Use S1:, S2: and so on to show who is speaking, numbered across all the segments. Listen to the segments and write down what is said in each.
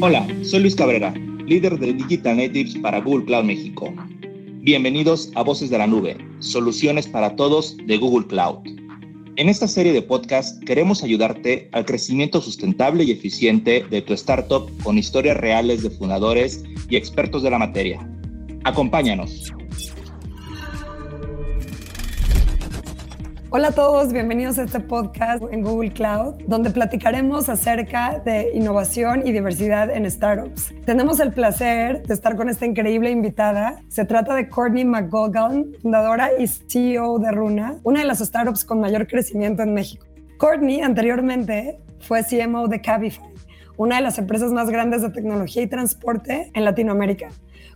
S1: Hola, soy Luis Cabrera, líder de Digital Natives para Google Cloud México. Bienvenidos a Voces de la Nube, soluciones para todos de Google Cloud. En esta serie de podcasts queremos ayudarte al crecimiento sustentable y eficiente de tu startup con historias reales de fundadores y expertos de la materia. Acompáñanos.
S2: Hola a todos, bienvenidos a este podcast en Google Cloud, donde platicaremos acerca de innovación y diversidad en startups. Tenemos el placer de estar con esta increíble invitada. Se trata de Courtney McGogan, fundadora y CEO de Runa, una de las startups con mayor crecimiento en México. Courtney anteriormente fue CMO de Cabify, una de las empresas más grandes de tecnología y transporte en Latinoamérica.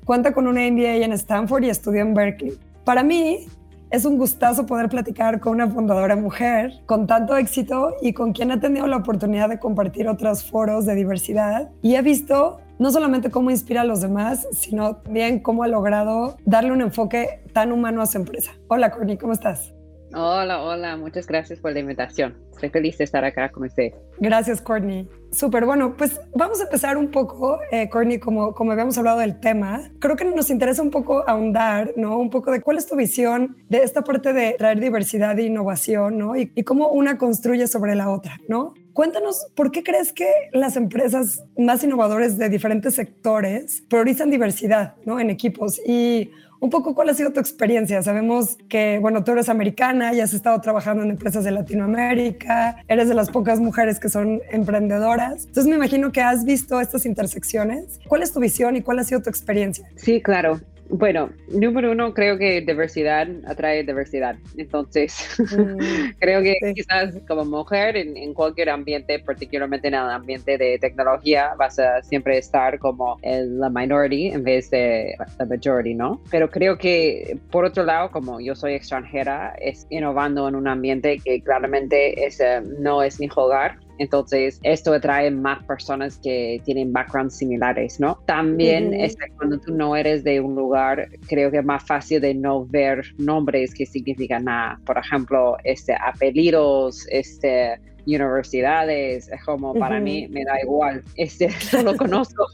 S2: Cuenta con una MBA en Stanford y estudió en Berkeley. Para mí, es un gustazo poder platicar con una fundadora mujer con tanto éxito y con quien ha tenido la oportunidad de compartir otros foros de diversidad y he visto no solamente cómo inspira a los demás, sino también cómo ha logrado darle un enfoque tan humano a su empresa. Hola, Courtney, ¿cómo estás?
S3: Hola, hola, muchas gracias por la invitación. Estoy feliz de estar acá con usted.
S2: Gracias, Courtney. Súper, bueno, pues vamos a empezar un poco, eh, Courtney, como, como habíamos hablado del tema. Creo que nos interesa un poco ahondar, ¿no? Un poco de cuál es tu visión de esta parte de traer diversidad e innovación, ¿no? Y, y cómo una construye sobre la otra, ¿no? Cuéntanos, ¿por qué crees que las empresas más innovadoras de diferentes sectores priorizan diversidad, ¿no? En equipos y un poco cuál ha sido tu experiencia. Sabemos que, bueno, tú eres americana y has estado trabajando en empresas de Latinoamérica, eres de las pocas mujeres que son emprendedoras. Entonces me imagino que has visto estas intersecciones. ¿Cuál es tu visión y cuál ha sido tu experiencia?
S3: Sí, claro. Bueno, número uno, creo que diversidad atrae diversidad. Entonces, mm, creo que quizás como mujer en, cualquier ambiente, particularmente en el ambiente de tecnología, vas a siempre estar como la minority en vez de la majority, ¿no? Pero creo que, por otro lado, como yo soy extranjera, es innovando en un ambiente que claramente es, no es mi hogar entonces, esto atrae más personas que tienen backgrounds similares, ¿no? También este, cuando tú no eres de un lugar, creo que es más fácil de no ver nombres que significan nada. Por ejemplo, este, apellidos, este, universidades, es como para mí me da igual, este, solo conozco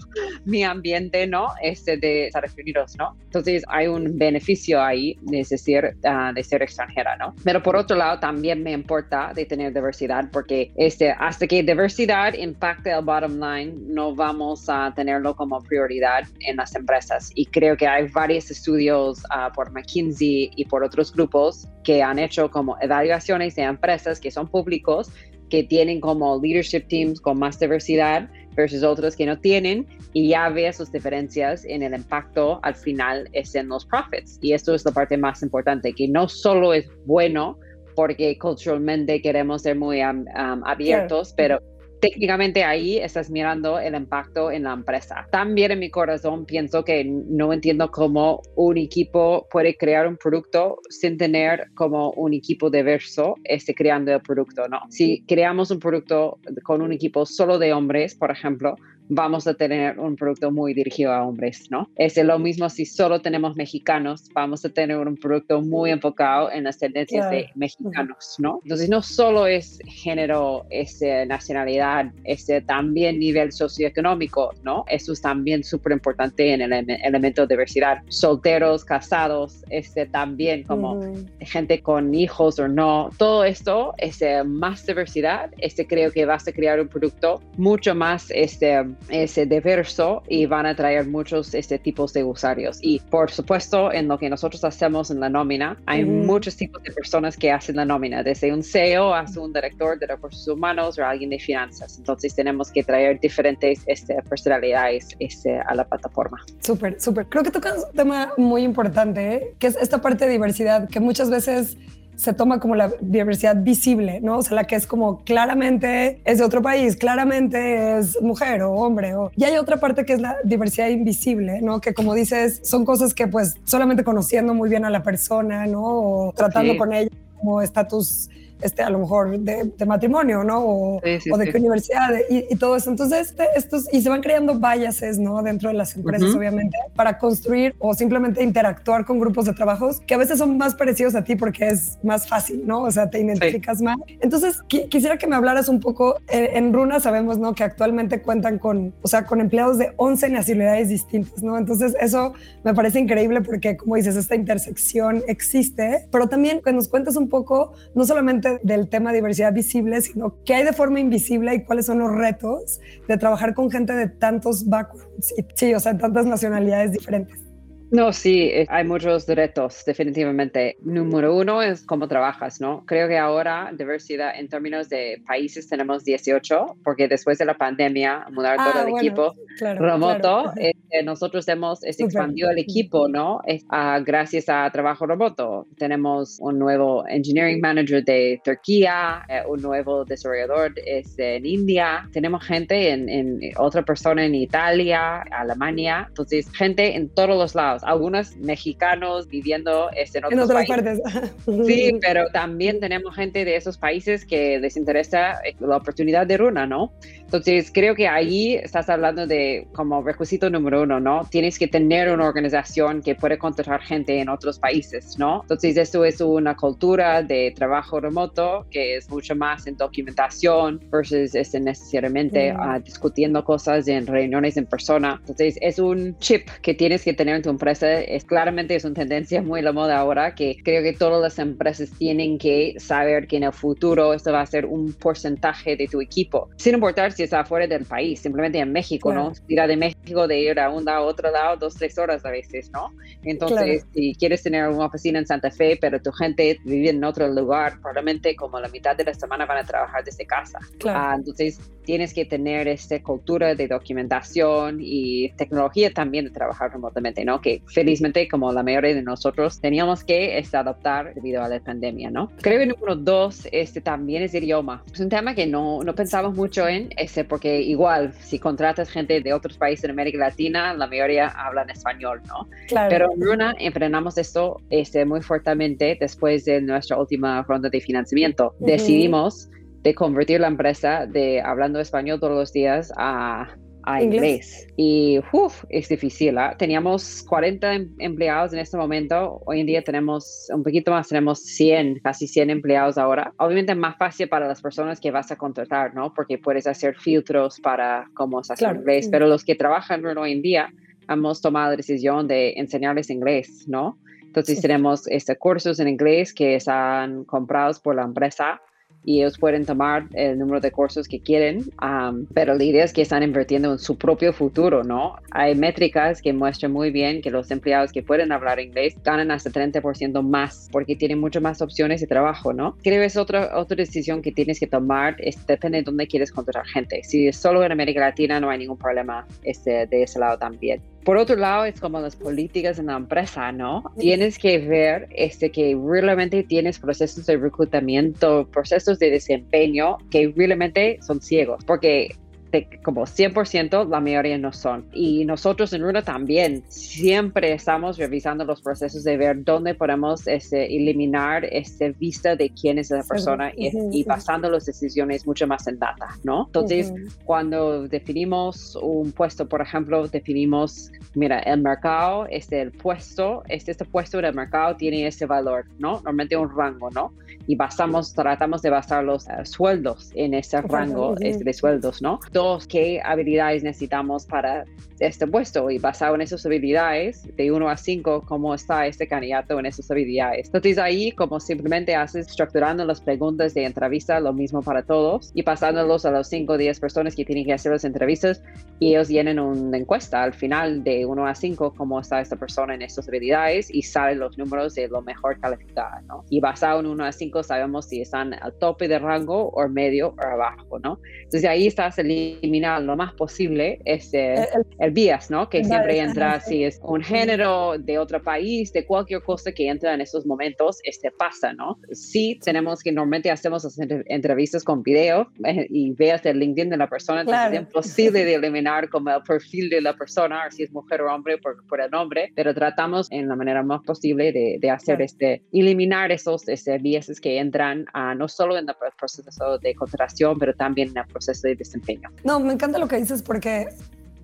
S3: mi ambiente, ¿no? Este de Estados Unidos, ¿no? Entonces hay un beneficio ahí de ser, ah, de ser extranjera, ¿no? Pero por otro lado también me importa de tener diversidad porque este, hasta que diversidad impacte el bottom line, no vamos a tenerlo como prioridad en las empresas. Y creo que hay varios estudios uh, por McKinsey y por otros grupos que han hecho como evaluaciones de empresas que son públicos que tienen como leadership teams con más diversidad versus otros que no tienen y ya ve sus diferencias en el impacto al final es en los profits. Y esto es la parte más importante, que no solo es bueno porque culturalmente queremos ser muy um, um, abiertos, pero técnicamente ahí estás mirando el impacto en la empresa. También en mi corazón pienso que no entiendo cómo un equipo puede crear un producto sin tener como un equipo diverso este, creando el producto, ¿no? Si creamos un producto con un equipo solo de hombres, por ejemplo, vamos a tener un producto muy dirigido a hombres, ¿no? Es lo mismo si solo tenemos mexicanos, vamos a tener un producto muy enfocado en las tendencias de mexicanos, ¿no? Entonces no solo es género, es nacionalidad, es también nivel socioeconómico, ¿no? Eso es también súper importante en el elemento de diversidad. Solteros, casados, este también como gente con hijos o no, todo esto, es más diversidad, este creo que vas a crear un producto mucho más este ese diverso y van a traer muchos este, tipos de usuarios. Y por supuesto, en lo que nosotros hacemos en la nómina, hay muchos tipos de personas que hacen la nómina, desde un CEO hasta un director de recursos humanos o alguien de finanzas. Entonces tenemos que traer diferentes este, personalidades este, a la plataforma.
S2: Súper, súper. Creo que tocas un tema muy importante, ¿eh? que es esta parte de diversidad, que muchas veces se toma como la diversidad visible, ¿no? O sea, la que es como claramente es de otro país, claramente es mujer o hombre. O... Y hay otra parte que es la diversidad invisible, ¿no? Que como dices, son cosas que pues solamente conociendo muy bien a la persona, ¿no? O tratando con ella como estatus este, a lo mejor de, matrimonio, ¿no? O, de qué universidad y, todo eso. Entonces, este, estos, y se van creando biases, ¿no? Dentro de las empresas, obviamente, para construir o simplemente interactuar con grupos de trabajos que a veces son más parecidos a ti porque es más fácil, ¿no? O sea, te identificas más. Entonces, quisiera que me hablaras un poco, en, en Runa sabemos, ¿no? Que actualmente cuentan con, o sea, con empleados de 11 nacionalidades distintas, ¿no? Entonces, eso me parece increíble porque, como dices, esta intersección existe, pero también que nos cuentes un poco, no solamente del tema diversidad visible, sino qué hay de forma invisible y cuáles son los retos de trabajar con gente de tantos backgrounds y, sí, o sea, tantas nacionalidades diferentes.
S3: No, sí, eh, hay muchos retos, definitivamente. Número uno es cómo trabajas, ¿no? Creo que ahora diversidad en términos de países tenemos 18, porque después de la pandemia, mudar todo ah, el equipo remoto, este, nosotros hemos este, expandido el equipo, ¿no? gracias a trabajo remoto. Tenemos un nuevo engineering manager de Turquía, eh, un nuevo desarrollador es en India, tenemos gente en, en otra persona en Italia, Alemania, entonces gente en todos los lados algunos mexicanos viviendo este, en, otros otras países. partes. Sí, pero también tenemos gente de esos países que les interesa eh, la oportunidad de Runa, ¿no? Entonces, creo que ahí estás hablando de como requisito número uno, ¿no? Tienes que tener una organización que puede contratar gente en otros países, ¿no? Entonces, esto es una cultura de trabajo remoto que es mucho más en documentación versus este, necesariamente mm. ah, discutiendo cosas en reuniones en persona. Entonces, es un chip que tienes que tener en tu empresa es claramente es una tendencia muy la moda ahora que creo que todas las empresas tienen que saber que en el futuro esto va a ser un porcentaje de tu equipo, sin importar si está fuera del país, simplemente en México, ¿no? Ir de México de ir a un lado a otro lado dos, tres horas a veces, ¿no? Entonces, si quieres tener una oficina en Santa Fe, pero tu gente vive en otro lugar, probablemente como la mitad de la semana van a trabajar desde casa. Ah, entonces, tienes que tener esta cultura de documentación y tecnología también de trabajar remotamente, ¿no? Que felizmente, como la mayoría de nosotros, teníamos que este, adoptar debido a la pandemia, ¿no? Creo que número dos, este también es idioma. Es un tema que no, no pensamos mucho en, este, porque igual, si contratas gente de otros países en América Latina, la mayoría hablan español, ¿no? Claro. Pero en Luna enfrenamos esto este, muy fuertemente después de nuestra última ronda de financiamiento. Decidimos de convertir la empresa de hablando español todos los días a a inglés. Y uf, es difícil. ¿ah? Teníamos 40 em, empleados en este momento. Hoy en día tenemos un poquito más, tenemos 100, casi 100 empleados ahora. Obviamente es más fácil para las personas que vas a contratar, ¿no? Porque puedes hacer filtros para cómo se hace inglés. Pero los que trabajan hoy en día, hemos tomado la decisión de enseñarles inglés, ¿no? Entonces tenemos este, cursos en inglés que están comprados por la empresa y ellos pueden tomar el número de cursos que quieren, pero la idea es que están invirtiendo en su propio futuro, ¿no? Hay métricas que muestran muy bien que los empleados que pueden hablar inglés ganan hasta 30% más porque tienen mucho más opciones de trabajo, ¿no? Creo que es otra, otra decisión que tienes que tomar, es, depende de dónde quieres contratar gente. Si es solo en América Latina, no hay ningún problema este, de ese lado también. Por otro lado, es como las políticas en la empresa, ¿no? Tienes que ver este, que realmente tienes procesos de reclutamiento, procesos de desempeño que realmente son ciegos, porque como 100% la mayoría no son. Y nosotros en Runa también siempre estamos revisando los procesos de ver dónde podemos este, eliminar esta vista de quién es esa persona y, basando las decisiones mucho más en data, ¿no? Entonces, cuando definimos un puesto, por ejemplo, definimos, mira, el mercado, este, el puesto, este, este puesto del mercado tiene ese valor, ¿no? Normalmente un rango, ¿no? Y basamos, tratamos de basar los eh, sueldos en ese rango este, de sueldos, ¿no? Qué habilidades necesitamos para este puesto y basado en esas habilidades, de 1 a 5, cómo está este candidato en esas habilidades. Entonces ahí como simplemente haces estructurando las preguntas de entrevista, lo mismo para todos y pasándolos a los 5 o 10 personas que tienen que hacer las entrevistas y ellos llenan una encuesta al final de 1 a 5, cómo está esta persona en estas habilidades y salen los números de lo mejor calificado, ¿no? Y basado en 1 a 5 sabemos si están al tope de rango o medio o abajo, ¿no? Entonces ahí está el eliminar lo más posible este, el, el bias, ¿no? Que siempre entra, si es un género de otro país, de cualquier cosa que entra en esos momentos, este pasa, ¿no? Sí, tenemos que normalmente hacemos entrevistas con video eh, y veas el LinkedIn de la persona, entonces es imposible de eliminar como el perfil de la persona, si es mujer o hombre, por, por el nombre, pero tratamos en la manera más posible de, de hacer este, eliminar esos este, biases que entran a, no solo en el proceso de contratación, pero también en el proceso de desempeño.
S2: No, me encanta lo que dices porque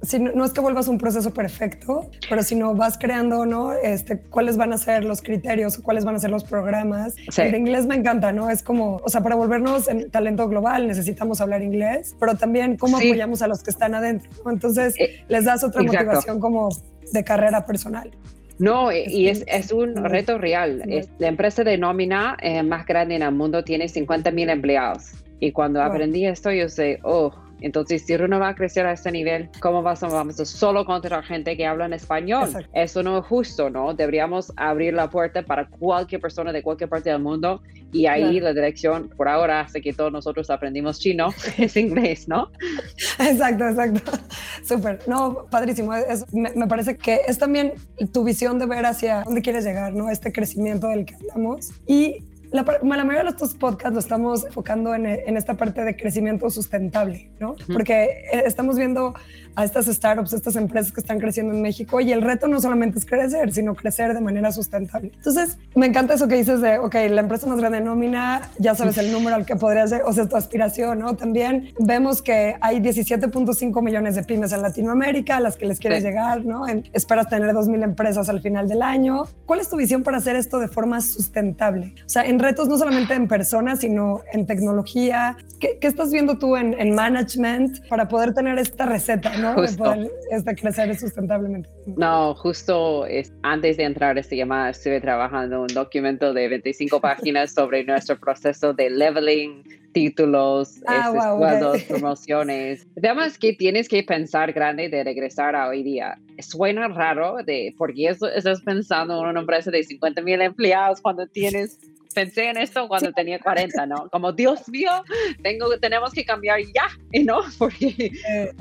S2: si no, es que vuelvas un proceso perfecto, pero si no vas creando, ¿no? Este, cuáles van a ser los criterios, cuáles van a ser los programas. El inglés me encanta, ¿no? Es como, o sea, para volvernos en talento global necesitamos hablar inglés, pero también cómo apoyamos a los que están adentro. Entonces, eh, les das otra motivación como de carrera personal.
S3: No, y es, es un reto real. Es, la empresa de nómina eh, más grande en el mundo tiene 50 mil empleados. Y cuando aprendí esto, yo sé, oh, entonces, si uno va a crecer a este nivel, ¿cómo vas a, vamos a solo contratar gente que habla en español? Eso no es justo, ¿no? Deberíamos abrir la puerta para cualquier persona de cualquier parte del mundo y ahí la dirección, por ahora, hace que todos nosotros aprendimos chino, es inglés, ¿no?
S2: Exacto, exacto. Súper. No, padrísimo. me, me, parece que es también tu visión de ver hacia dónde quieres llegar, ¿no? Este crecimiento del que hablamos. Y la, mayoría de estos podcasts lo estamos enfocando en, en, esta parte de crecimiento sustentable, ¿no? Porque eh, estamos viendo a estas startups, estas empresas que están creciendo en México y el reto no solamente es crecer, sino crecer de manera sustentable. Entonces, me encanta eso que dices de, ok, la empresa más grande nómina, ya sabes el número al que podría ser, o sea, tu aspiración, ¿no? También vemos que hay 17.5 millones de pymes en Latinoamérica a las que les quieres llegar, ¿no? esperas tener 2.000 empresas al final del año. ¿Cuál es tu visión para hacer esto de forma sustentable? O sea, en retos no solamente en personas, sino en tecnología. ¿Qué, qué estás viendo tú en, en management para poder tener esta receta, ¿no? Justo. De crecer sustentablemente.
S3: No, justo es, antes de entrar a esta llamada estuve trabajando un documento de 25 páginas sobre nuestro proceso de leveling, títulos, ah, promociones. Además que tienes que pensar grande de regresar a hoy día. Suena raro de porque estás pensando en una empresa de 50 mil empleados cuando tienes pensé en esto cuando tenía 40, ¿no? Como, Dios mío, tengo, tenemos que cambiar ya, ¿no? Porque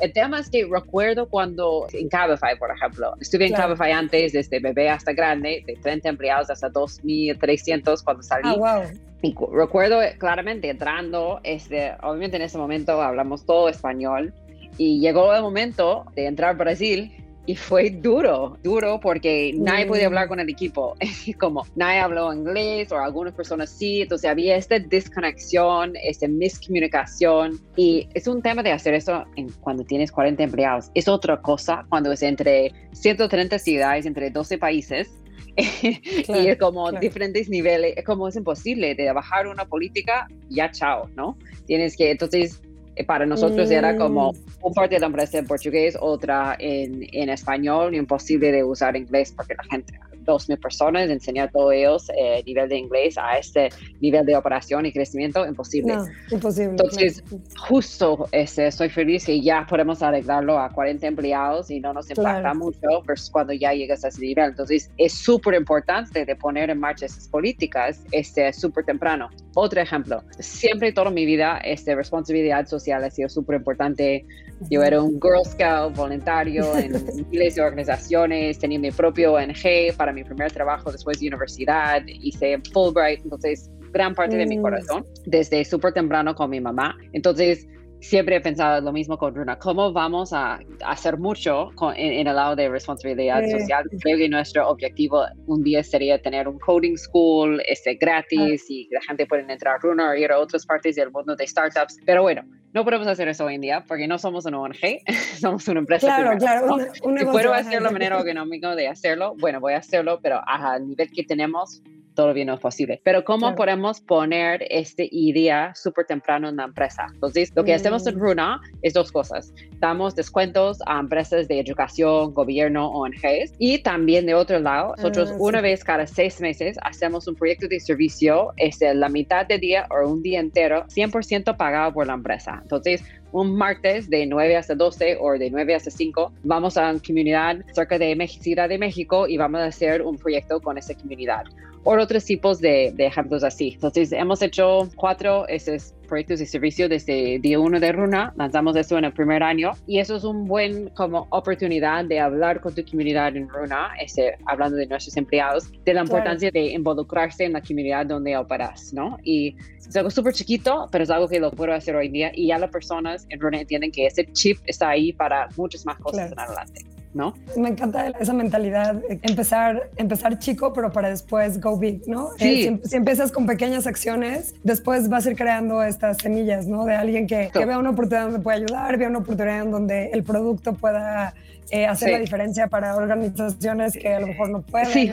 S3: el tema es que recuerdo cuando en Cabify, por ejemplo, estuve en Cabify antes, desde bebé hasta grande, de 30 empleados hasta 2.300 cuando salí. Ah, wow. Y recuerdo claramente entrando, este, obviamente en ese momento hablamos todo español, y llegó el momento de entrar a Brasil y fue duro, duro porque nadie podía hablar con el equipo. Como nadie habló inglés o algunas personas sí, entonces había esta desconexión, esta miscomunicación. Y es un tema de hacer eso en, cuando tienes 40 empleados. Es otra cosa cuando es entre 130 ciudades, entre 12 países. y es como diferentes niveles, es como es imposible de bajar una política, ya chao, ¿no? Tienes que, entonces, para nosotros era como mm. un parte de la empresa en portugués, otra en, en español, imposible de usar inglés porque la gente, 2.000 personas, enseñar a todos ellos eh, nivel de inglés a este nivel de operación y crecimiento, imposible.
S2: No, imposible.
S3: Entonces, justo este, estoy feliz que ya podemos arreglarlo a 40 empleados y no nos impacta mucho versus cuando ya llegas a ese nivel. Entonces, es súper importante de poner en marcha esas políticas este, súper temprano. Otro ejemplo, siempre toda mi vida, este, responsabilidad social ha sido súper importante. Yo era un Girl Scout voluntario en miles de organizaciones, tenía mi propio ONG para mi primer trabajo después de universidad, hice Fulbright, entonces gran parte de mi mm. corazón, desde súper temprano con mi mamá. Entonces, siempre he pensado lo mismo con Runa, ¿cómo vamos a, hacer mucho en, el lado de responsabilidad social? Creo que nuestro objetivo un día sería tener un coding school este, gratis ah. y la gente puede entrar a Runa o ir a otras partes del mundo de startups. Pero bueno, no podemos hacer eso hoy en día porque no somos una ONG, somos una empresa.
S2: Claro, claro.
S3: si puedo hacerlo de manera económica de hacerlo, bueno, voy a hacerlo, pero al nivel que tenemos, todo bien no es posible. Pero ¿cómo podemos poner esta idea súper temprano en la empresa? Entonces, lo que hacemos en mm. Runa es dos cosas. Damos descuentos a empresas de educación, gobierno, ONGs. Y también de otro lado, nosotros ah, una vez cada seis meses hacemos un proyecto de servicio, es la mitad del día o un día entero, 100% pagado por la empresa. Entonces, un martes de 9 hasta 12 o de 9 hasta 5, vamos a una comunidad cerca de Ciudad de México y vamos a hacer un proyecto con esa comunidad o otros tipos de, de ejemplos así. Entonces, hemos hecho cuatro esos proyectos de servicio desde día uno de Runa, lanzamos eso en el primer año y eso es un buen como oportunidad de hablar con tu comunidad en Runa, este, hablando de nuestros empleados, de la importancia de involucrarse en la comunidad donde operas, ¿no? Y es algo súper chiquito, pero es algo que lo puedo hacer hoy en día y ya las personas en Runa entienden que ese chip está ahí para muchas más cosas en adelante. ¿No?
S2: Me encanta esa mentalidad, empezar, empezar chico, pero para después go big, ¿no? Eh, si, empiezas con pequeñas acciones, después vas a ir creando estas semillas, ¿no? De alguien que, que vea una oportunidad donde puede ayudar, vea una oportunidad en donde el producto pueda eh, hacer la diferencia para organizaciones que a lo mejor no pueden, sí.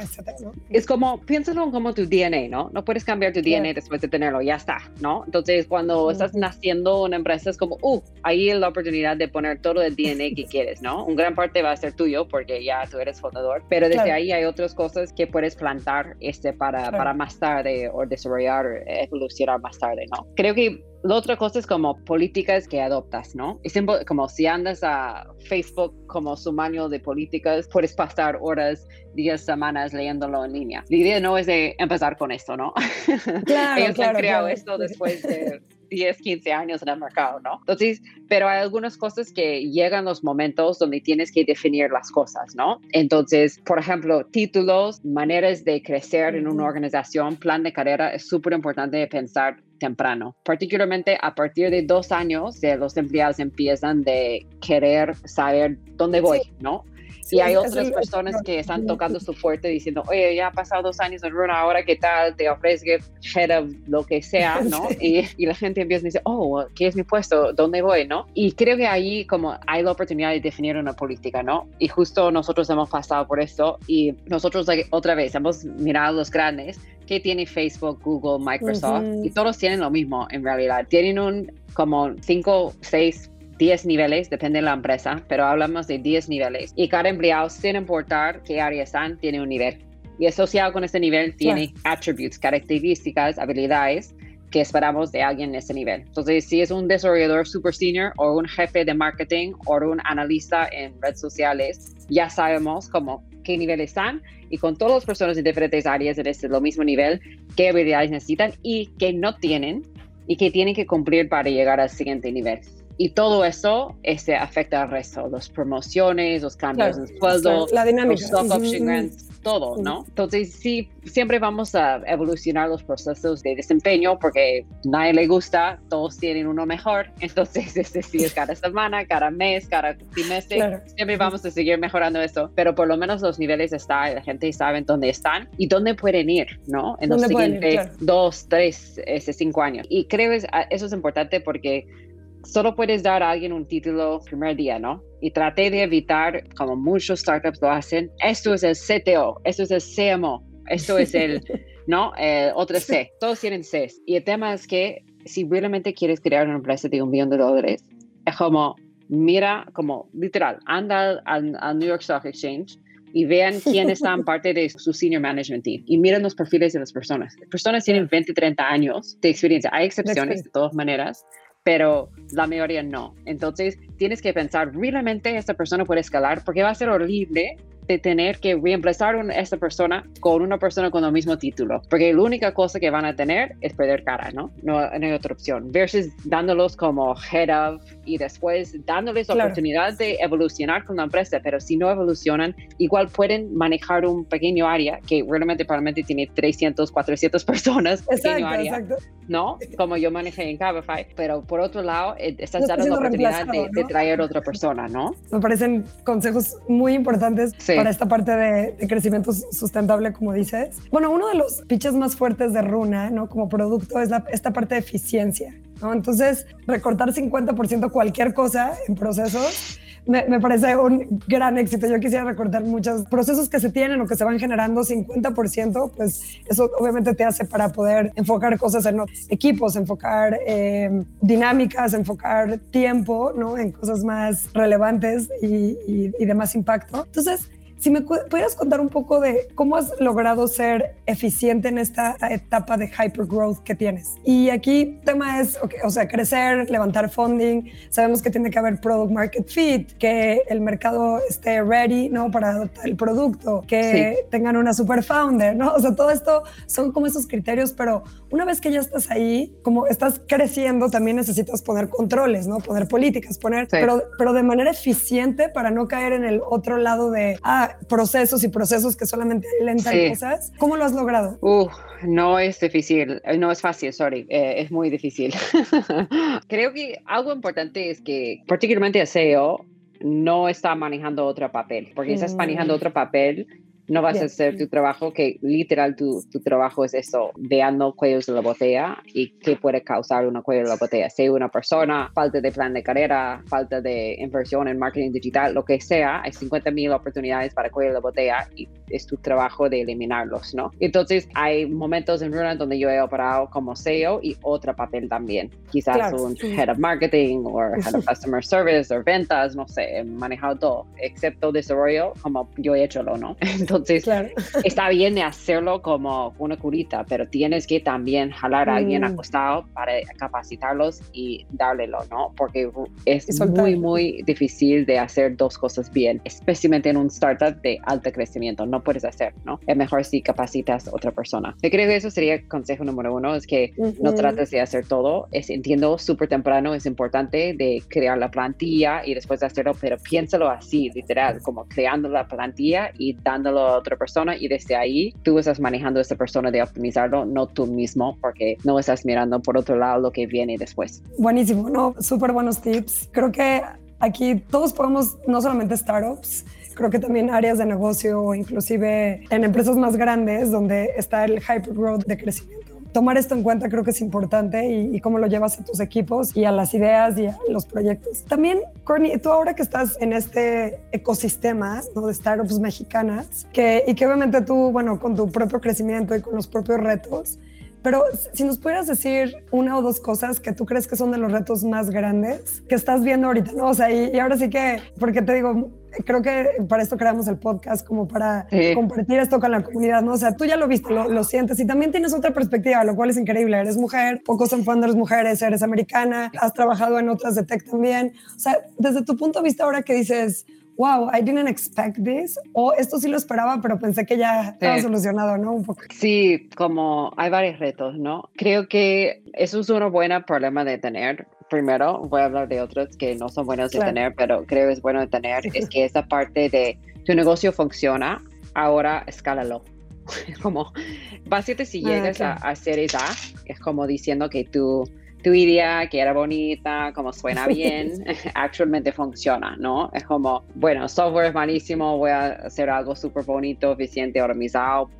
S3: Es como, piénsalo como tu DNA, ¿no? No puedes cambiar tu DNA después de tenerlo, ya está, ¿no? Entonces, cuando estás naciendo una empresa, es como, uh, ahí es la oportunidad de poner todo el DNA que quieres, ¿no? Un gran parte va a ser tuyo porque ya tú eres fundador, pero desde ahí hay otras cosas que puedes plantar este, para, para más tarde o desarrollar, evolucionar más tarde, ¿no? Creo que la otra cosa es como políticas que adoptas, ¿no? Es como si andas a Facebook como su manual de políticas, puedes pasar horas, días, semanas leyéndolo en línea. La idea no es de empezar con esto, ¿no?
S2: Claro,
S3: Ellos
S2: claro,
S3: han creado esto después de 10, 15 años en el mercado, ¿no? Entonces, pero hay algunas cosas que llegan los momentos donde tienes que definir las cosas, ¿no? Entonces, por ejemplo, títulos, maneras de crecer en una organización, plan de carrera, es súper importante de pensar temprano. Particularmente a partir de dos años, de los empleados empiezan de querer saber dónde voy, ¿no? Y hay otras personas que están tocando su fuerte diciendo, oye, ya ha pasado dos años en Runa, ahora qué tal, te ofrezco head of lo que sea, ¿no? Y, y, la gente empieza a decir, oh, ¿qué es mi puesto? ¿Dónde voy? ¿no? Y creo que ahí como hay la oportunidad de definir una política, ¿no? Y justo nosotros hemos pasado por esto y nosotros otra vez hemos mirado los grandes que tiene Facebook, Google, Microsoft y todos tienen lo mismo en realidad. Tienen un como cinco, seis 10 niveles, depende de la empresa, pero hablamos de 10 niveles. Y cada empleado, sin importar qué área están, tiene un nivel. Y asociado con ese nivel tiene attributes, características, habilidades que esperamos de alguien en ese nivel. Entonces, si es un desarrollador super senior o un jefe de marketing o un analista en redes sociales, ya sabemos cómo qué nivel están y con todas las personas de diferentes áreas en este lo mismo nivel, qué habilidades necesitan y qué no tienen y qué tienen que cumplir para llegar al siguiente nivel. Y todo eso este, afecta al resto, las promociones, los cambios en sueldo,
S2: la dinámica.
S3: los stock option grants, todo, ¿no? Entonces, sí, siempre vamos a evolucionar los procesos de desempeño porque nadie le gusta, todos tienen uno mejor. Entonces, es decir, cada semana, cada mes, cada trimestre, siempre vamos a seguir mejorando esto. Pero por lo menos los niveles están, la gente sabe dónde están y dónde pueden ir, ¿no? En los siguientes dos, tres, ese, cinco años. Y creo que eso es importante porque solo puedes dar a alguien un título primer día, ¿no? Y traté de evitar, como muchos startups lo hacen, esto es el CTO, esto es el CMO, esto es el, ¿no? El otro C, todos tienen C. Y el tema es que si realmente quieres crear una empresa de un millón de dólares, es como, mira, como literal, anda al, al New York Stock Exchange y vean quiénes están parte de su senior management team y miren los perfiles de las personas. Las personas tienen 20, 30 años de experiencia. Hay excepciones de todas maneras, pero la mayoría no. Entonces, tienes que pensar, ¿realmente esta persona puede escalar? Porque va a ser horrible de tener que reemplazar a esta persona con una persona con el mismo título, porque la única cosa que van a tener es perder cara, ¿no? No, hay otra opción. Versus dándolos como head of y después dándoles la oportunidad de evolucionar con la empresa, pero si no evolucionan, igual pueden manejar un pequeño área que realmente probablemente tiene 300, 400 personas, pequeño área, exacto. ¿No? Como yo manejé en Cabify, pero por otro lado, eh, estás dando la oportunidad de, traer otra persona, ¿no?
S2: Me parecen consejos muy importantes. Sí para esta parte de, crecimiento sustentable, como dices. Bueno, uno de los pitches más fuertes de Runa, ¿no? Como producto es la, esta parte de eficiencia, ¿no? Entonces, recortar 50% cualquier cosa en procesos me, parece un gran éxito. Yo quisiera recortar muchos procesos que se tienen o que se van generando 50%, pues eso obviamente te hace para poder enfocar cosas en equipos, enfocar eh, dinámicas, enfocar tiempo, ¿no? En cosas más relevantes y, y, y de más impacto. Entonces, Si me pudieras contar un poco de cómo has logrado ser eficiente en esta etapa de hypergrowth que tienes. Y aquí tema es, o sea, crecer, levantar funding. Sabemos que tiene que haber product market fit, que el mercado esté ready, ¿no? Para el producto, que tengan una super founder, ¿no? O sea, todo esto son como esos criterios, pero una vez que ya estás ahí, como estás creciendo, también necesitas poner controles, ¿no? Poner políticas, poner, pero, pero de manera eficiente para no caer en el otro lado de ah, procesos y procesos que solamente lentan cosas. ¿Cómo lo has logrado?
S3: no es difícil, eh, no es fácil, sorry, eh, es muy difícil. Creo que algo importante es que, particularmente a SEO, no está manejando otro papel, porque estás manejando mm. otro papel no vas a hacer tu trabajo, que literal tu, tu, trabajo es eso, veando cuellos de la botella y qué puede causar una cuello de la botella. Sea una persona, falta de plan de carrera, falta de inversión en marketing digital, lo que sea, hay 50 mil oportunidades para cuello de la botella y es tu trabajo de eliminarlos, ¿no? Entonces hay momentos en Runa donde yo he operado como SEO y otro papel también. Quizás un Head of Marketing o Head of Customer Service o ventas, no sé, he manejado todo, excepto desarrollo como yo he hecho, ¿no? Entonces, está bien de hacerlo como una curita, pero tienes que también jalar a alguien mm. acostado para capacitarlos y dárlelo, ¿no? Porque es muy, muy difícil de hacer dos cosas bien, especialmente en un startup de alto crecimiento. No puedes hacer, ¿no? Es mejor si capacitas a otra persona. Yo creo que eso sería consejo número uno, es que no trates de hacer todo. Es, entiendo, súper temprano es importante de crear la plantilla y después de hacerlo, pero piénsalo así, literal, como creando la plantilla y dándolo a otra persona y desde ahí tú estás manejando a esa persona de optimizarlo, no tú mismo, porque no estás mirando por otro lado lo que viene después.
S2: Buenísimo, no, súper buenos tips. Creo que aquí todos podemos, no solamente startups, creo que también áreas de negocio inclusive en empresas más grandes donde está el hypergrowth de crecimiento tomar esto en cuenta creo que es importante y, cómo lo llevas a tus equipos y a las ideas y a los proyectos. También, Courtney, tú ahora que estás en este ecosistema ¿no? de startups mexicanas, que, y que obviamente tú, bueno, con tu propio crecimiento y con los propios retos, pero si nos pudieras decir una o dos cosas que tú crees que son de los retos más grandes que estás viendo ahorita, ¿no? O sea, y, ahora sí que, porque te digo, creo que para esto creamos el podcast, como para compartir esto con la comunidad, ¿no? O sea, tú ya lo viste, lo, lo, sientes y también tienes otra perspectiva, lo cual es increíble. Eres mujer, pocos son founders mujeres, eres americana, has trabajado en otras de tech también. O sea, desde tu punto de vista ahora que dices, wow, I didn't expect this, o esto sí lo esperaba, pero pensé que ya estaba solucionado, ¿no? Un poco.
S3: Sí, como hay varios retos, ¿no? Creo que eso es un buen problema de tener. Primero, voy a hablar de otros que no son buenos de tener, pero creo que es bueno de tener, es que esa parte de tu negocio funciona, ahora escálalo. como, básicamente si ah, llegas a, a Series A, es como diciendo que tú tu idea que era bonita, como suena bien, actualmente funciona, ¿no? Es como, bueno, software es malísimo, voy a hacer algo súper bonito, eficiente, organizado,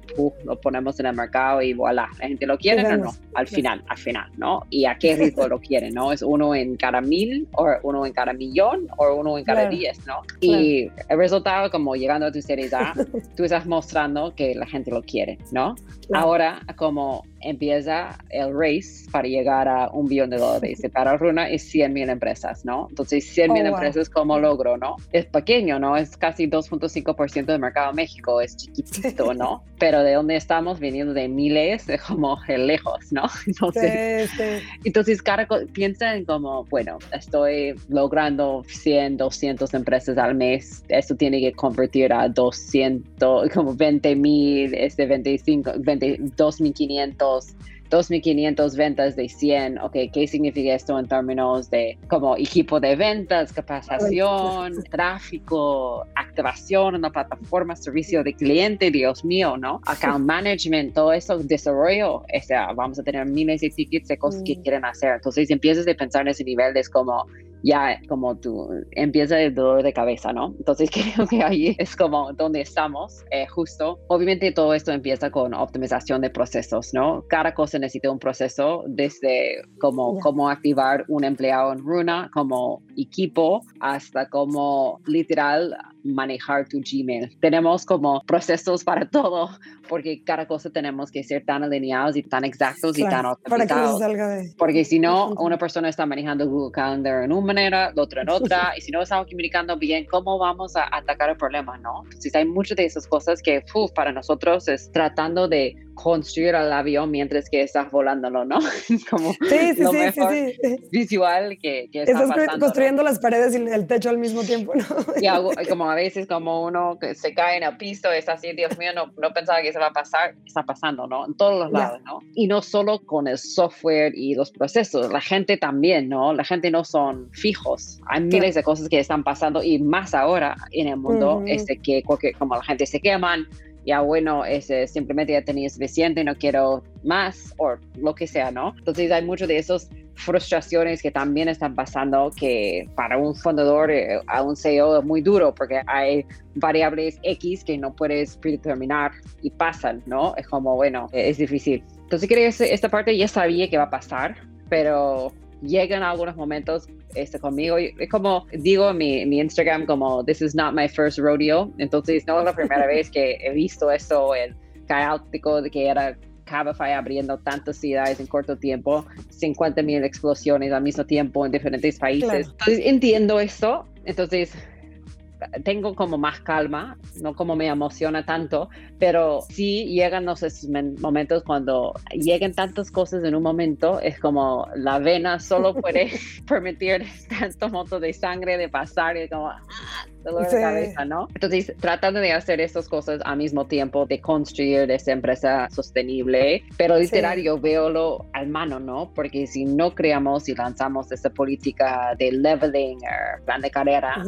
S3: lo ponemos en el mercado y voilà, la gente lo quiere o no, al final, al final, ¿no? Y a qué ritmo lo quiere, ¿no? Es uno en cada mil, o uno en cada millón, o uno en cada diez, ¿no? Y el resultado, como llegando a tu serie A, tú estás mostrando que la gente lo quiere, ¿no? Ahora, como empieza el race para llegar a un billón de dólares. Y para Runa es 100 mil empresas, ¿no? Entonces, 100 mil empresas como logro, ¿no? Es pequeño, ¿no? Es casi 2.5% del mercado de México, es chiquitito, ¿no? Pero de donde estamos viniendo de miles, es como lejos, ¿no? Entonces, entonces cada piensa en como, bueno, estoy logrando 100, 200 empresas al mes, eso tiene que convertir a 200, como 20 mil, este 25, 20, 2.500 2.500 ventas de 100, ok, ¿qué significa esto en términos de como equipo de ventas, capacitación, tráfico, activación en la plataforma, servicio de cliente, Dios mío, ¿no? Account management, todo eso, desarrollo, o sea, vamos a tener miles de tickets de cosas que mm. quieren hacer. Entonces empiezas a pensar en ese nivel, es como, ya como tú empieza el dolor de cabeza, ¿no? Entonces creo que ahí es como donde estamos, eh, justo. Obviamente todo esto empieza con optimización de procesos, ¿no? Cada cosa necesita un proceso, desde como cómo activar un empleado en Runa como equipo hasta como literal manejar tu Gmail. Tenemos como procesos para todo, porque cada cosa tenemos que ser tan alineados y tan exactos y tan
S2: optimizados.
S3: Porque si no, una persona está manejando Google Calendar en una manera, la otra en otra, y si no estamos comunicando bien, ¿cómo vamos a atacar el problema, no? Entonces hay muchas de esas cosas que para nosotros es tratando de construir el avión mientras que estás volándolo, ¿no?
S2: como sí, sí, sí, sí,
S3: visual que, que
S2: está Estás construyendo las paredes y el techo al mismo tiempo, ¿no?
S3: y como a veces como uno que se cae en el piso, es así, Dios mío, no, no pensaba que se va a pasar, está pasando, ¿no? En todos los lados, ¿no? Y no solo con el software y los procesos, la gente también, ¿no? La gente no son fijos, hay miles de cosas que están pasando y más ahora en el mundo, este, que como la gente se queman, ya bueno, ese, simplemente ya tenía suficiente, no quiero más o lo que sea, ¿no? Entonces hay muchas de esas frustraciones que también están pasando que para un fundador, eh, a un CEO es muy duro porque hay variables X que no puedes predeterminar y pasan, ¿no? Es como, bueno, es difícil. Entonces creo que esta parte ya sabía que va a pasar, pero llegan algunos momentos este, conmigo. Es como digo en mi, mi, Instagram, como, this is not my first rodeo. Entonces, no es la primera vez que he visto eso, el caótico de que era Cabify abriendo tantas ciudades en corto tiempo, 50 mil explosiones al mismo tiempo en diferentes países. Entonces, entiendo eso. Entonces, tengo como más calma, no como me emociona tanto, pero sí llegan esos momentos cuando lleguen tantas cosas en un momento, es como la vena solo puede permitir tanto monto de sangre de pasar y como ah, dolor de cabeza, ¿no? Entonces, tratando de hacer estas cosas al mismo tiempo, de construir esa empresa sostenible, pero literario veo lo al mano, ¿no? Porque si no creamos y lanzamos esa política de leveling, plan de carrera,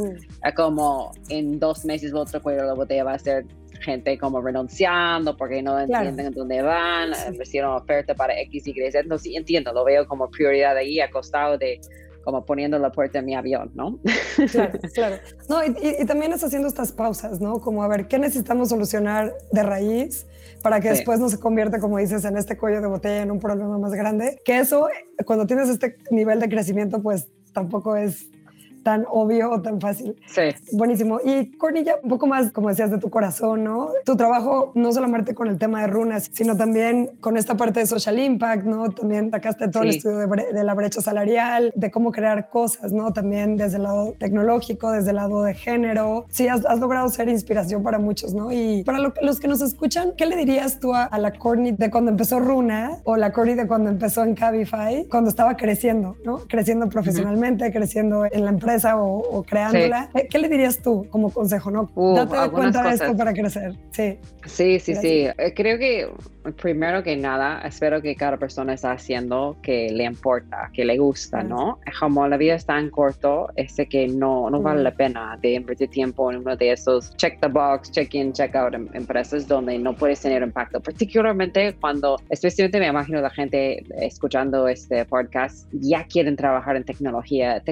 S3: es como en dos meses el otro cuello de la botella va a ser gente como renunciando porque no entienden dónde van, recibieron oferta para X, Y, Z. Entonces, sí entiendo, lo veo como prioridad ahí a costado de como poniendo la puerta en mi avión, ¿no?
S2: Claro, claro. No, y, también es haciendo estas pausas, ¿no? Como a ver, ¿qué necesitamos solucionar de raíz para que después no se convierta, como dices, en este cuello de botella, en un problema más grande? Que eso, cuando tienes este nivel de crecimiento, pues tampoco es tan obvio o tan fácil.
S3: Sí.
S2: Buenísimo. Y Cornilla, un poco más, como decías, de tu corazón, ¿no? Tu trabajo no solamente con el tema de runas, sino también con esta parte de social impact, ¿no? También sacaste todo el estudio de, la brecha salarial, de cómo crear cosas, ¿no? También desde el lado tecnológico, desde el lado de género. Sí, has, logrado ser inspiración para muchos, ¿no? Y para los que nos escuchan, ¿qué le dirías tú a, la Corny de cuando empezó Runa o la Corny de cuando empezó en Cabify, cuando estaba creciendo, ¿no? Creciendo profesionalmente, creciendo en la empresa o, creándola. ¿Qué le dirías tú como consejo? No, date cuenta de esto para crecer. Sí,
S3: sí, sí. sí. Eh, creo que primero que nada, espero que cada persona está haciendo que le importa, que le gusta, ¿no? Como la vida es tan corto, este que no, no vale la pena de invertir tiempo en uno de esos check the box, check in, check out em, empresas donde no puedes tener impacto, particularmente cuando, especialmente me imagino la gente escuchando este podcast, ya quieren trabajar en tecnología.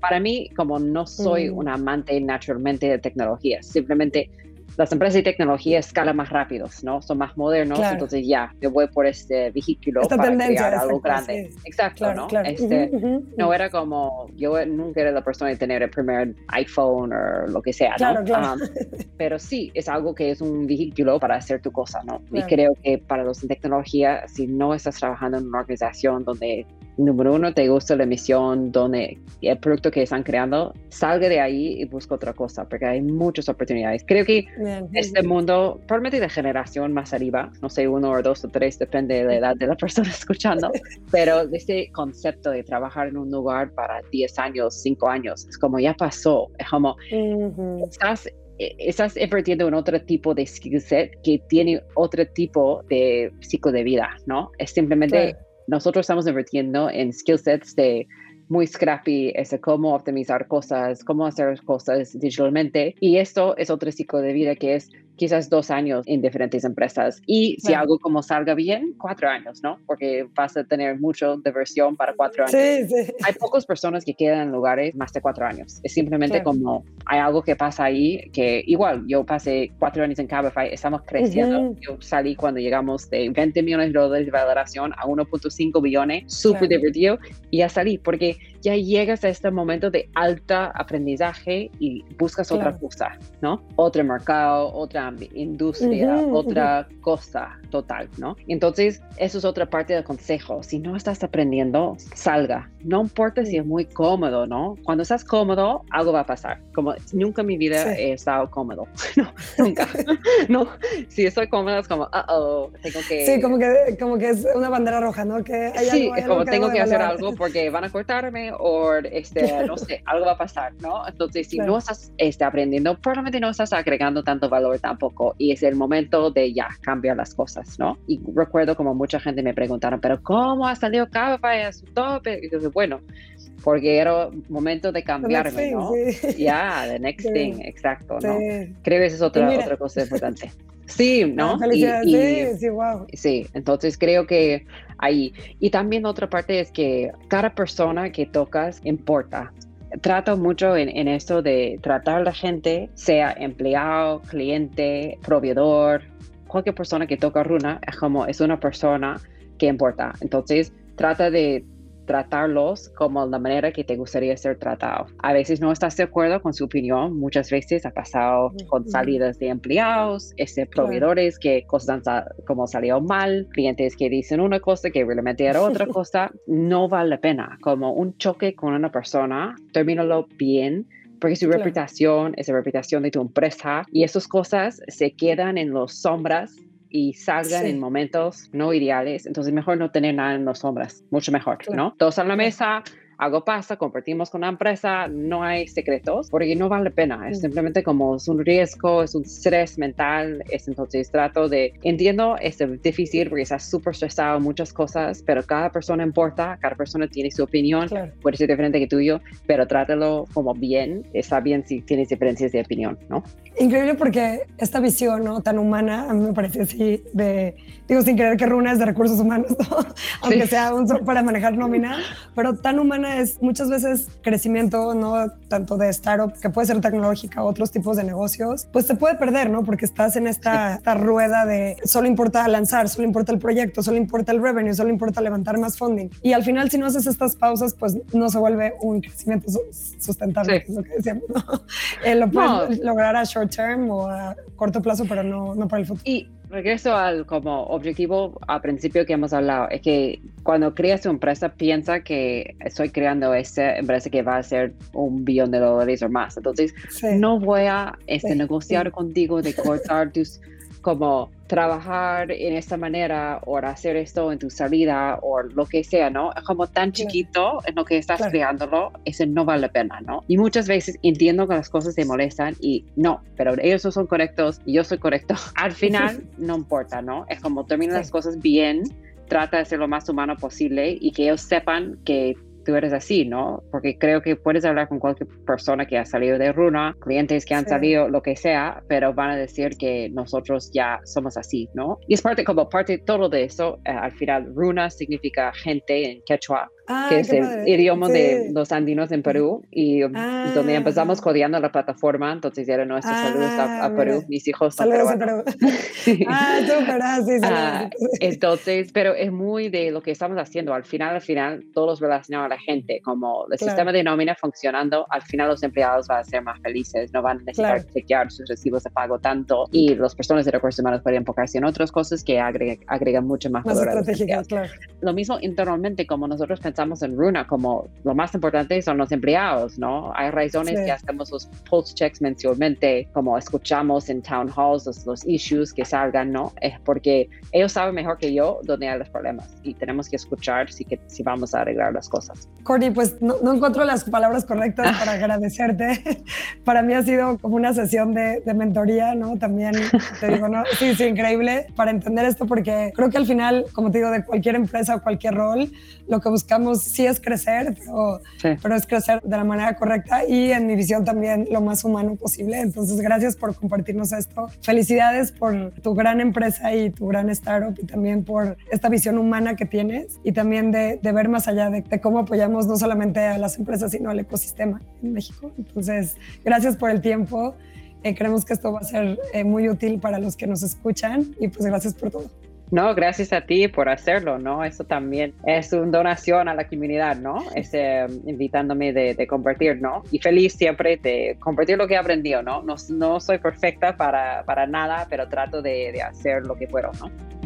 S3: para mí, como no soy un amante naturalmente de tecnología, simplemente las empresas de tecnología escalan más rápidos, ¿no? Son más modernos, entonces ya, yo voy por este vehículo para crear algo grande. Exacto, ¿no? Este, No era como, yo nunca era la persona de tener el primer iPhone o lo que sea, ¿no? Um, pero sí, es algo que es un vehículo para hacer tu cosa, ¿no? Y creo que para los de tecnología, si no estás trabajando en una organización donde número uno, te gusta la misión, donde el producto que están creando, salga de ahí y busca otra cosa, porque hay muchas oportunidades. Creo que este mundo, probablemente de generación más arriba, no sé, uno o dos o tres, depende de la edad de la persona escuchando, pero este concepto de trabajar en un lugar para 10 años, 5 años, es como ya pasó, es como estás e, estás invirtiendo en otro tipo de skill set que tiene otro tipo de ciclo de vida, ¿no? Es simplemente nosotros estamos invirtiendo en skill sets de muy scrappy, es cómo optimizar cosas, cómo hacer cosas digitalmente. Y esto es otro ciclo de vida que es quizás dos años en diferentes empresas. Y si algo como salga bien, cuatro años, ¿no? Porque vas a tener mucha diversión para cuatro años.
S2: Sí, sí.
S3: Hay pocas personas que quedan en lugares más de cuatro años. Es simplemente como hay algo que pasa ahí que igual yo pasé cuatro años en Cabify, estamos creciendo. Yo salí cuando llegamos de 20 millones de dólares de valoración a 1.5 billones, súper divertido, y ya salí porque ya llegas a este momento de alta aprendizaje y buscas otra cosa, ¿no? Otro mercado, otra industria, otra cosa total, ¿no? Entonces, eso es otra parte del consejo. Si no estás aprendiendo, salga. No importa si es muy cómodo, ¿no? Cuando estás cómodo, algo va a pasar. Como nunca en mi vida he estado cómodo. no, nunca. no, si estoy cómodo es como, uh oh, tengo que...
S2: Sí, como que, como que es una bandera roja, ¿no? Que
S3: sí, es como tengo que hacer algo porque van a cortarme o, este, no sé, algo va a pasar, ¿no? Entonces, si no estás este, aprendiendo, probablemente no estás agregando tanto valor tampoco y es el momento de ya cambiar las cosas, ¿no? Y recuerdo como mucha gente me preguntaron, pero ¿cómo ha salido Cabify a su tope? Y yo, bueno, porque era momento de cambiarme, ¿no? Ya, the next thing, exacto, ¿no? Creo que esa es otra, otra cosa importante. Sí, ¿no?
S2: Ah, sí, sí, wow.
S3: Sí, entonces creo que ahí. Y también otra parte es que cada persona que tocas importa. Trato mucho en, en esto de tratar a la gente, sea empleado, cliente, proveedor, cualquier persona que toca runa es como es una persona que importa. Entonces trata de tratarlos como la manera que te gustaría ser tratado. A veces no estás de acuerdo con su opinión, muchas veces ha pasado con salidas de empleados, este, proveedores que cosas como salió mal, clientes que dicen una cosa que realmente era otra cosa, no vale la pena. Como un choque con una persona, termínalo bien porque su reputación es la reputación de tu empresa y esas cosas se quedan en las sombras y salgan en momentos no ideales, entonces mejor no tener nada en las sombras, mucho mejor, ¿no? Todos a la mesa, algo pasa, compartimos con la empresa, no hay secretos, porque no vale la pena, es mm. simplemente como es un riesgo, es un estrés mental, es entonces trato de, entiendo, es difícil porque estás súper estresado, muchas cosas, pero cada persona importa, cada persona tiene su opinión, puede ser diferente que tuyo, pero trátalo como bien, está bien si tienes diferencias de opinión, ¿no?
S2: Increíble porque esta visión ¿no? tan humana, a mí me parece así de, digo, sin creer que Runa es de recursos humanos, aunque sea un para manejar nómina, pero tan humana es muchas veces crecimiento, ¿no? Tanto de startup, que puede ser tecnológica, otros tipos de negocios, pues te puede perder, ¿no? Porque estás en esta, esta rueda de solo importa lanzar, solo importa el proyecto, solo importa el revenue, solo importa levantar más funding. Y al final, si no haces estas pausas, pues no se vuelve un crecimiento sustentable, es lo que decíamos, ¿no? Eh, lo puedes lograr a short term o a corto plazo, pero no, no para el futuro.
S3: Y regreso al como objetivo al principio que hemos hablado, es que cuando creas tu empresa piensa que estoy creando esta empresa que va a ser un billón de dólares o más. Entonces, no voy a este, negociar contigo de cortar tus como trabajar en esta manera o hacer esto en tu salida o lo que sea, ¿no? Es como tan chiquito en lo que estás creándolo, eso no vale la pena, ¿no? Y muchas veces entiendo que las cosas te molestan y no, pero ellos no son correctos y yo soy correcto. Al final no importa, ¿no? Es como termina las cosas bien, trata de ser lo más humano posible y que ellos sepan que tú eres así, ¿no? Porque creo que puedes hablar con cualquier persona que ha salido de Runa, clientes que han salido, lo que sea, pero van a decir que nosotros ya somos así, ¿no? Y es parte, como parte de todo de eso, eh, al final Runa significa gente en quechua, Ah, que es el idioma de los andinos en Perú y ah. donde empezamos codeando la plataforma, entonces era nuestros ah, saludos a, Perú, mis hijos
S2: saludos a Perú. ah, súper, sí,
S3: entonces, pero es muy de lo que estamos haciendo, al final, al final, todos relacionados a la gente, como el sistema de nómina funcionando, al final los empleados van a ser más felices, no van a necesitar chequear sus recibos de pago tanto y las personas de recursos humanos pueden enfocarse en otras cosas que agregan, mucho más,
S2: más valor. Claro.
S3: Lo mismo internamente, como nosotros pensamos estamos en Runa, como lo más importante son los empleados, ¿no? Hay razones que hacemos los post checks mensualmente, como escuchamos en town halls los, issues que salgan, ¿no? Es porque ellos saben mejor que yo dónde hay los problemas y tenemos que escuchar si, que, si vamos a arreglar las cosas.
S2: Courtney, pues no, encuentro las palabras correctas para agradecerte. para mí ha sido como una sesión de, de mentoría, ¿no? También te digo, ¿no? Sí, sí, increíble para entender esto porque creo que al final, como te digo, de cualquier empresa o cualquier rol, lo que buscamos sí es crecer, pero, pero es crecer de la manera correcta y en mi visión también lo más humano posible. Entonces, gracias por compartirnos esto. Felicidades por tu gran empresa y tu gran startup y también por esta visión humana que tienes y también de, de ver más allá de, cómo apoyamos no solamente a las empresas, sino al ecosistema en México. Entonces, gracias por el tiempo. Eh, creemos que esto va a ser eh, muy útil para los que nos escuchan y pues gracias por todo.
S3: No, gracias a ti por hacerlo, ¿no? Eso también es una donación a la comunidad, ¿no? Es eh, invitándome de, compartir, ¿no? Y feliz siempre de compartir lo que he aprendido, ¿no? No, no soy perfecta para, para nada, pero trato de, de hacer lo que puedo, ¿no?